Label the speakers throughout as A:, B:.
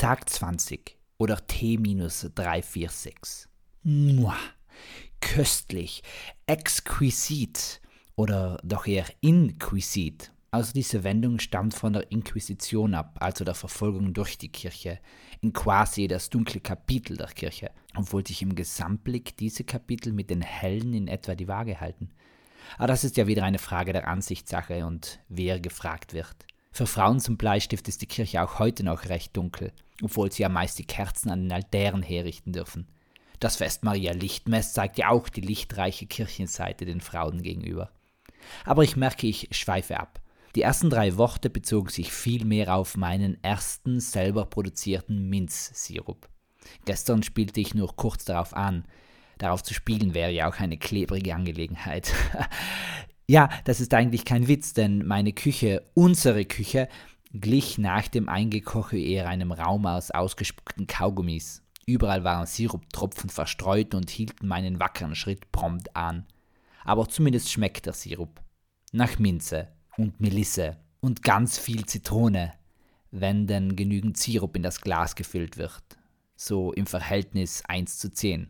A: Tag 20 oder T-346. Mua, köstlich, exquisit oder doch eher inquisit. Also diese Wendung stammt von der Inquisition ab, also der Verfolgung durch die Kirche, in quasi das dunkle Kapitel der Kirche, obwohl sich im Gesamtblick diese Kapitel mit den hellen in etwa die Waage halten. Aber das ist ja wieder eine Frage der Ansichtssache und wer gefragt wird. Für Frauen zum Bleistift ist die Kirche auch heute noch recht dunkel, obwohl sie ja meist die Kerzen an den Altären herrichten dürfen. Das Fest Maria Lichtmess zeigt ja auch die lichtreiche Kirchenseite den Frauen gegenüber. Aber ich merke, ich schweife ab. Die ersten drei Worte bezogen sich vielmehr auf meinen ersten selber produzierten Minzsirup. Gestern spielte ich nur kurz darauf an. Darauf zu spielen wäre ja auch eine klebrige Angelegenheit. ja, das ist eigentlich kein Witz, denn meine Küche, unsere Küche, glich nach dem Eingekoche eher einem Raum aus ausgespuckten Kaugummis. Überall waren Siruptropfen verstreut und hielten meinen wackeren Schritt prompt an. Aber zumindest schmeckt der Sirup. Nach Minze und Melisse und ganz viel Zitrone, wenn denn genügend Sirup in das Glas gefüllt wird. So im Verhältnis 1 zu 10.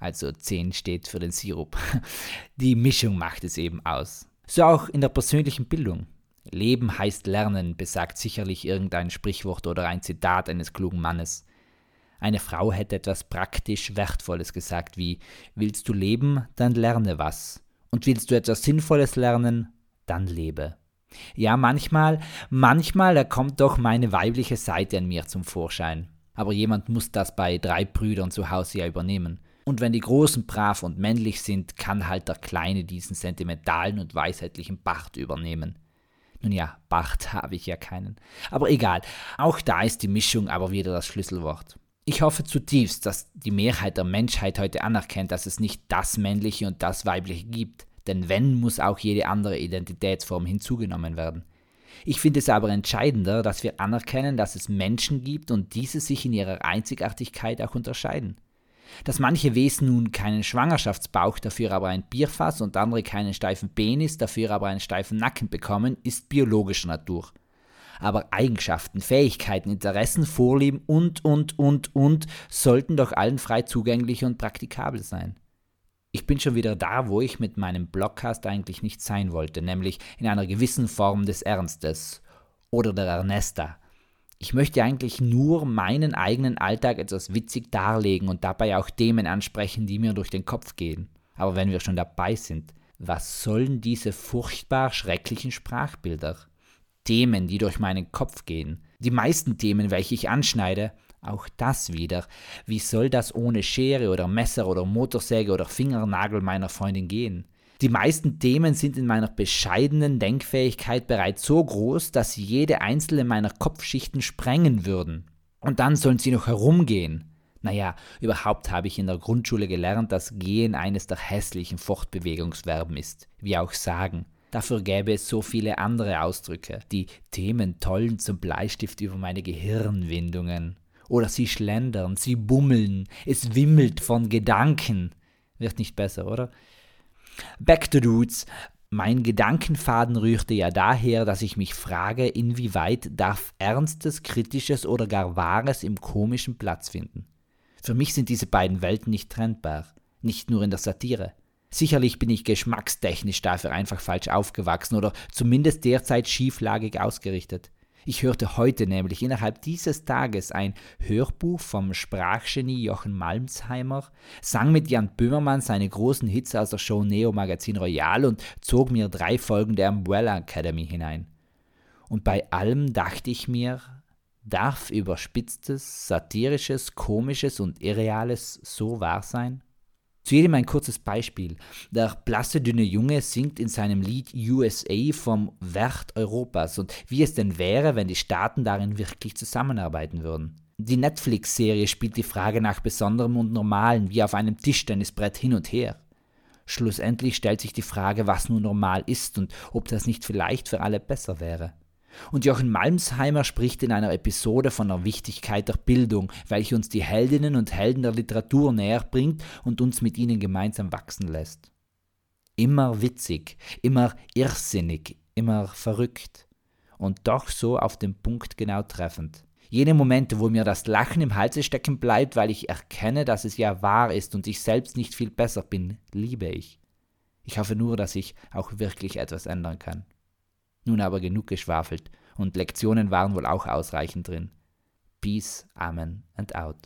A: Also 10 steht für den Sirup. Die Mischung macht es eben aus. So auch in der persönlichen Bildung. Leben heißt Lernen, besagt sicherlich irgendein Sprichwort oder ein Zitat eines klugen Mannes. Eine Frau hätte etwas praktisch Wertvolles gesagt wie Willst du leben, dann lerne was. Und willst du etwas Sinnvolles lernen, dann lebe. Ja, manchmal, manchmal, da kommt doch meine weibliche Seite an mir zum Vorschein. Aber jemand muss das bei drei Brüdern zu Hause ja übernehmen. Und wenn die Großen brav und männlich sind, kann halt der Kleine diesen sentimentalen und weisheitlichen Bart übernehmen. Nun ja, Bart habe ich ja keinen. Aber egal, auch da ist die Mischung aber wieder das Schlüsselwort. Ich hoffe zutiefst, dass die Mehrheit der Menschheit heute anerkennt, dass es nicht das Männliche und das Weibliche gibt, denn wenn, muss auch jede andere Identitätsform hinzugenommen werden. Ich finde es aber entscheidender, dass wir anerkennen, dass es Menschen gibt und diese sich in ihrer Einzigartigkeit auch unterscheiden. Dass manche Wesen nun keinen Schwangerschaftsbauch, dafür aber ein Bierfass und andere keinen steifen Penis, dafür aber einen steifen Nacken bekommen, ist biologischer Natur aber Eigenschaften, Fähigkeiten, Interessen, Vorlieben und, und, und, und sollten doch allen frei zugänglich und praktikabel sein. Ich bin schon wieder da, wo ich mit meinem Blogcast eigentlich nicht sein wollte, nämlich in einer gewissen Form des Ernstes oder der Ernesta. Ich möchte eigentlich nur meinen eigenen Alltag etwas witzig darlegen und dabei auch Themen ansprechen, die mir durch den Kopf gehen. Aber wenn wir schon dabei sind, was sollen diese furchtbar schrecklichen Sprachbilder? Themen, die durch meinen Kopf gehen. Die meisten Themen, welche ich anschneide, auch das wieder. Wie soll das ohne Schere oder Messer oder Motorsäge oder Fingernagel meiner Freundin gehen? Die meisten Themen sind in meiner bescheidenen Denkfähigkeit bereits so groß, dass sie jede einzelne meiner Kopfschichten sprengen würden. Und dann sollen sie noch herumgehen. Naja, überhaupt habe ich in der Grundschule gelernt, dass Gehen eines der hässlichen Fortbewegungsverben ist, wie auch Sagen. Dafür gäbe es so viele andere Ausdrücke. Die Themen tollen zum Bleistift über meine Gehirnwindungen. Oder sie schlendern, sie bummeln, es wimmelt von Gedanken. Wird nicht besser, oder? Back to Dudes. Mein Gedankenfaden rührte ja daher, dass ich mich frage, inwieweit darf Ernstes, Kritisches oder gar Wahres im Komischen Platz finden. Für mich sind diese beiden Welten nicht trennbar, nicht nur in der Satire. Sicherlich bin ich geschmackstechnisch dafür einfach falsch aufgewachsen oder zumindest derzeit schieflagig ausgerichtet. Ich hörte heute nämlich innerhalb dieses Tages ein Hörbuch vom Sprachgenie Jochen Malmsheimer, sang mit Jan Böhmermann seine großen Hits aus der Show Neo Magazin Royal und zog mir drei Folgen der Umbrella Academy hinein. Und bei allem dachte ich mir, darf überspitztes, satirisches, komisches und irreales so wahr sein? Zu jedem ein kurzes Beispiel. Der blasse, dünne Junge singt in seinem Lied USA vom Wert Europas und wie es denn wäre, wenn die Staaten darin wirklich zusammenarbeiten würden. Die Netflix-Serie spielt die Frage nach Besonderem und Normalen wie auf einem Tischtennisbrett hin und her. Schlussendlich stellt sich die Frage, was nun normal ist und ob das nicht vielleicht für alle besser wäre. Und Jochen Malmsheimer spricht in einer Episode von der Wichtigkeit der Bildung, welche uns die Heldinnen und Helden der Literatur näher bringt und uns mit ihnen gemeinsam wachsen lässt. Immer witzig, immer irrsinnig, immer verrückt. Und doch so auf den Punkt genau treffend. Jene Momente, wo mir das Lachen im Halse stecken bleibt, weil ich erkenne, dass es ja wahr ist und ich selbst nicht viel besser bin, liebe ich. Ich hoffe nur, dass ich auch wirklich etwas ändern kann. Nun aber genug geschwafelt, und Lektionen waren wohl auch ausreichend drin. Peace, Amen and out.